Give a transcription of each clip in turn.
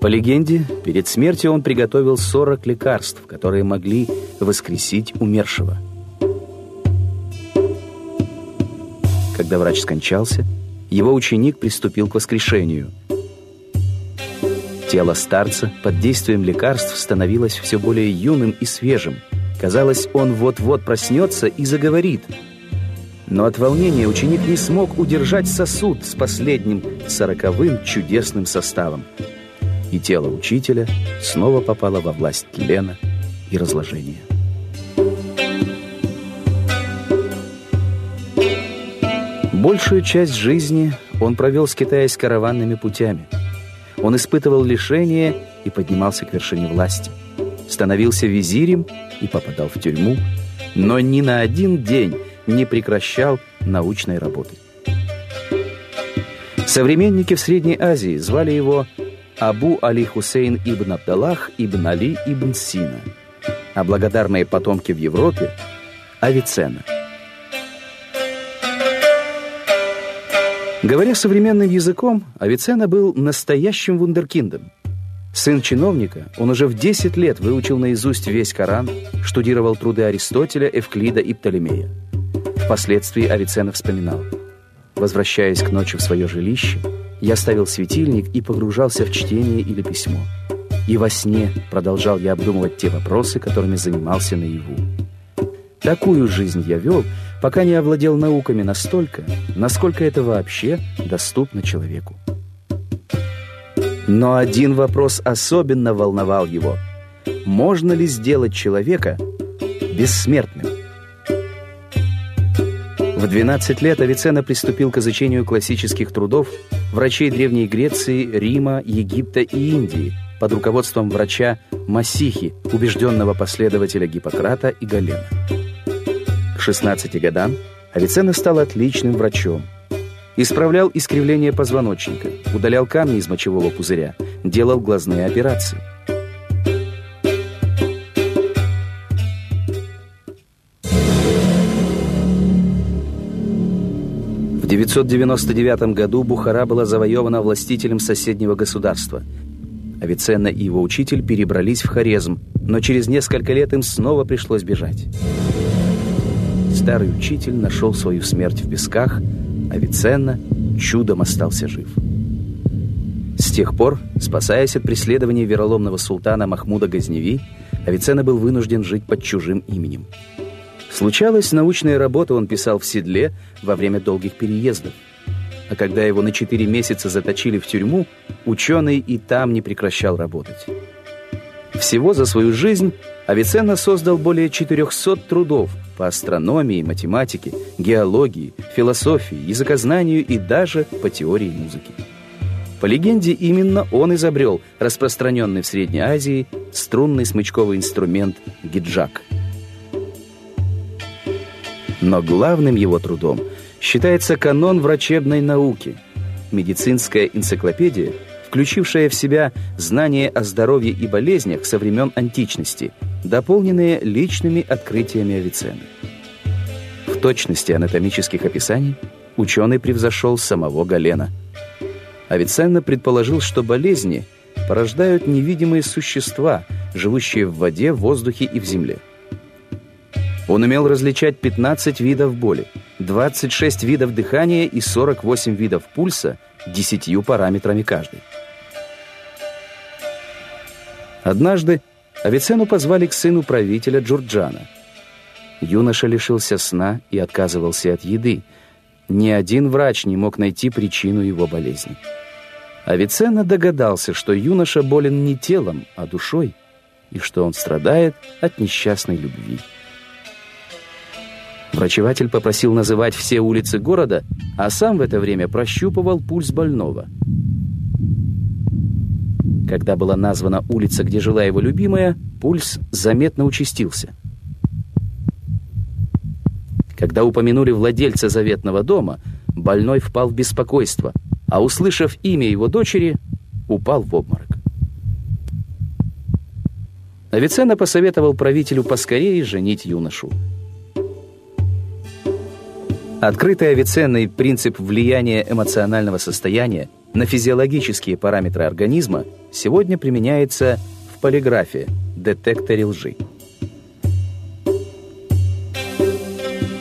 По легенде, перед смертью он приготовил 40 лекарств, которые могли воскресить умершего. Когда врач скончался, его ученик приступил к воскрешению. Тело старца под действием лекарств становилось все более юным и свежим. Казалось, он вот-вот проснется и заговорит. Но от волнения ученик не смог удержать сосуд с последним сороковым чудесным составом. И тело учителя снова попало во власть тлена и разложения. Большую часть жизни он провел, скитаясь караванными путями. Он испытывал лишения и поднимался к вершине власти. Становился визирем и попадал в тюрьму, но ни на один день не прекращал научной работы. Современники в Средней Азии звали его Абу Али Хусейн ибн Абдаллах ибн Али ибн Сина, а благодарные потомки в Европе – Авиценна – Говоря современным языком, Авиценна был настоящим вундеркиндом. Сын чиновника, он уже в 10 лет выучил наизусть весь Коран, штудировал труды Аристотеля, Эвклида и Птолемея. Впоследствии Авиценна вспоминал. Возвращаясь к ночи в свое жилище, я ставил светильник и погружался в чтение или письмо. И во сне продолжал я обдумывать те вопросы, которыми занимался наяву. Такую жизнь я вел, пока не овладел науками настолько, насколько это вообще доступно человеку. Но один вопрос особенно волновал его. Можно ли сделать человека бессмертным? В 12 лет Авиценна приступил к изучению классических трудов врачей Древней Греции, Рима, Египта и Индии под руководством врача Масихи, убежденного последователя Гиппократа и Галена. К 16 годам Авиценна стал отличным врачом. Исправлял искривление позвоночника, удалял камни из мочевого пузыря, делал глазные операции. 999 году Бухара была завоевана властителем соседнего государства. Авиценна и его учитель перебрались в Хорезм, но через несколько лет им снова пришлось бежать старый учитель нашел свою смерть в песках, а Виценна чудом остался жив. С тех пор, спасаясь от преследования вероломного султана Махмуда Газневи, Авиценна был вынужден жить под чужим именем. Случалось, научные работы он писал в седле во время долгих переездов. А когда его на четыре месяца заточили в тюрьму, ученый и там не прекращал работать. Всего за свою жизнь Авиценна создал более 400 трудов по астрономии, математике, геологии, философии, языкознанию и даже по теории музыки. По легенде, именно он изобрел распространенный в Средней Азии струнный смычковый инструмент гиджак. Но главным его трудом считается канон врачебной науки, медицинская энциклопедия – включившая в себя знания о здоровье и болезнях со времен античности, дополненные личными открытиями Авиценны. В точности анатомических описаний ученый превзошел самого Галена. Авиценна предположил, что болезни порождают невидимые существа, живущие в воде, воздухе и в земле. Он умел различать 15 видов боли, 26 видов дыхания и 48 видов пульса десятью параметрами каждый. Однажды Авиценну позвали к сыну правителя Джурджана. Юноша лишился сна и отказывался от еды. Ни один врач не мог найти причину его болезни. Авиценна догадался, что юноша болен не телом, а душой, и что он страдает от несчастной любви. Врачеватель попросил называть все улицы города, а сам в это время прощупывал пульс больного – когда была названа улица, где жила его любимая, пульс заметно участился. Когда упомянули владельца заветного дома, больной впал в беспокойство, а, услышав имя его дочери, упал в обморок. Авиценна посоветовал правителю поскорее женить юношу. Открытый Авиценной принцип влияния эмоционального состояния – на физиологические параметры организма сегодня применяется в полиграфе, детекторе лжи.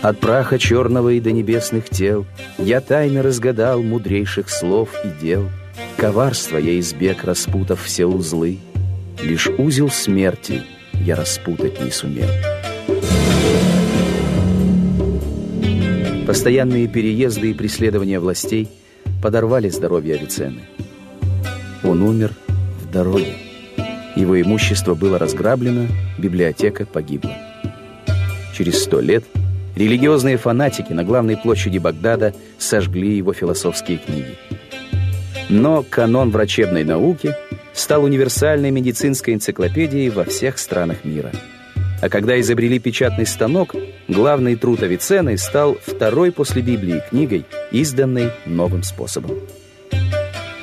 От праха черного и до небесных тел Я тайно разгадал мудрейших слов и дел. Коварство я избег, распутав все узлы. Лишь узел смерти я распутать не сумел. Постоянные переезды и преследования властей подорвали здоровье Авиценны. Он умер в дороге. Его имущество было разграблено, библиотека погибла. Через сто лет религиозные фанатики на главной площади Багдада сожгли его философские книги. Но канон врачебной науки стал универсальной медицинской энциклопедией во всех странах мира – а когда изобрели печатный станок, главный труд Авиценны стал второй после Библии книгой, изданной новым способом.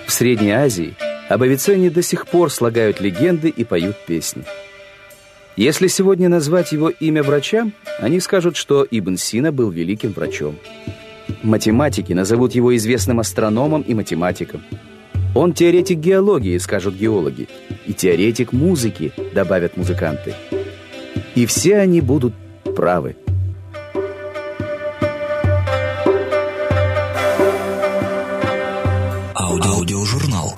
В Средней Азии об Авиценне до сих пор слагают легенды и поют песни. Если сегодня назвать его имя врачам, они скажут, что Ибн Сина был великим врачом. Математики назовут его известным астрономом и математиком. Он теоретик геологии, скажут геологи, и теоретик музыки, добавят музыканты. И все они будут правы. Аудиожурнал.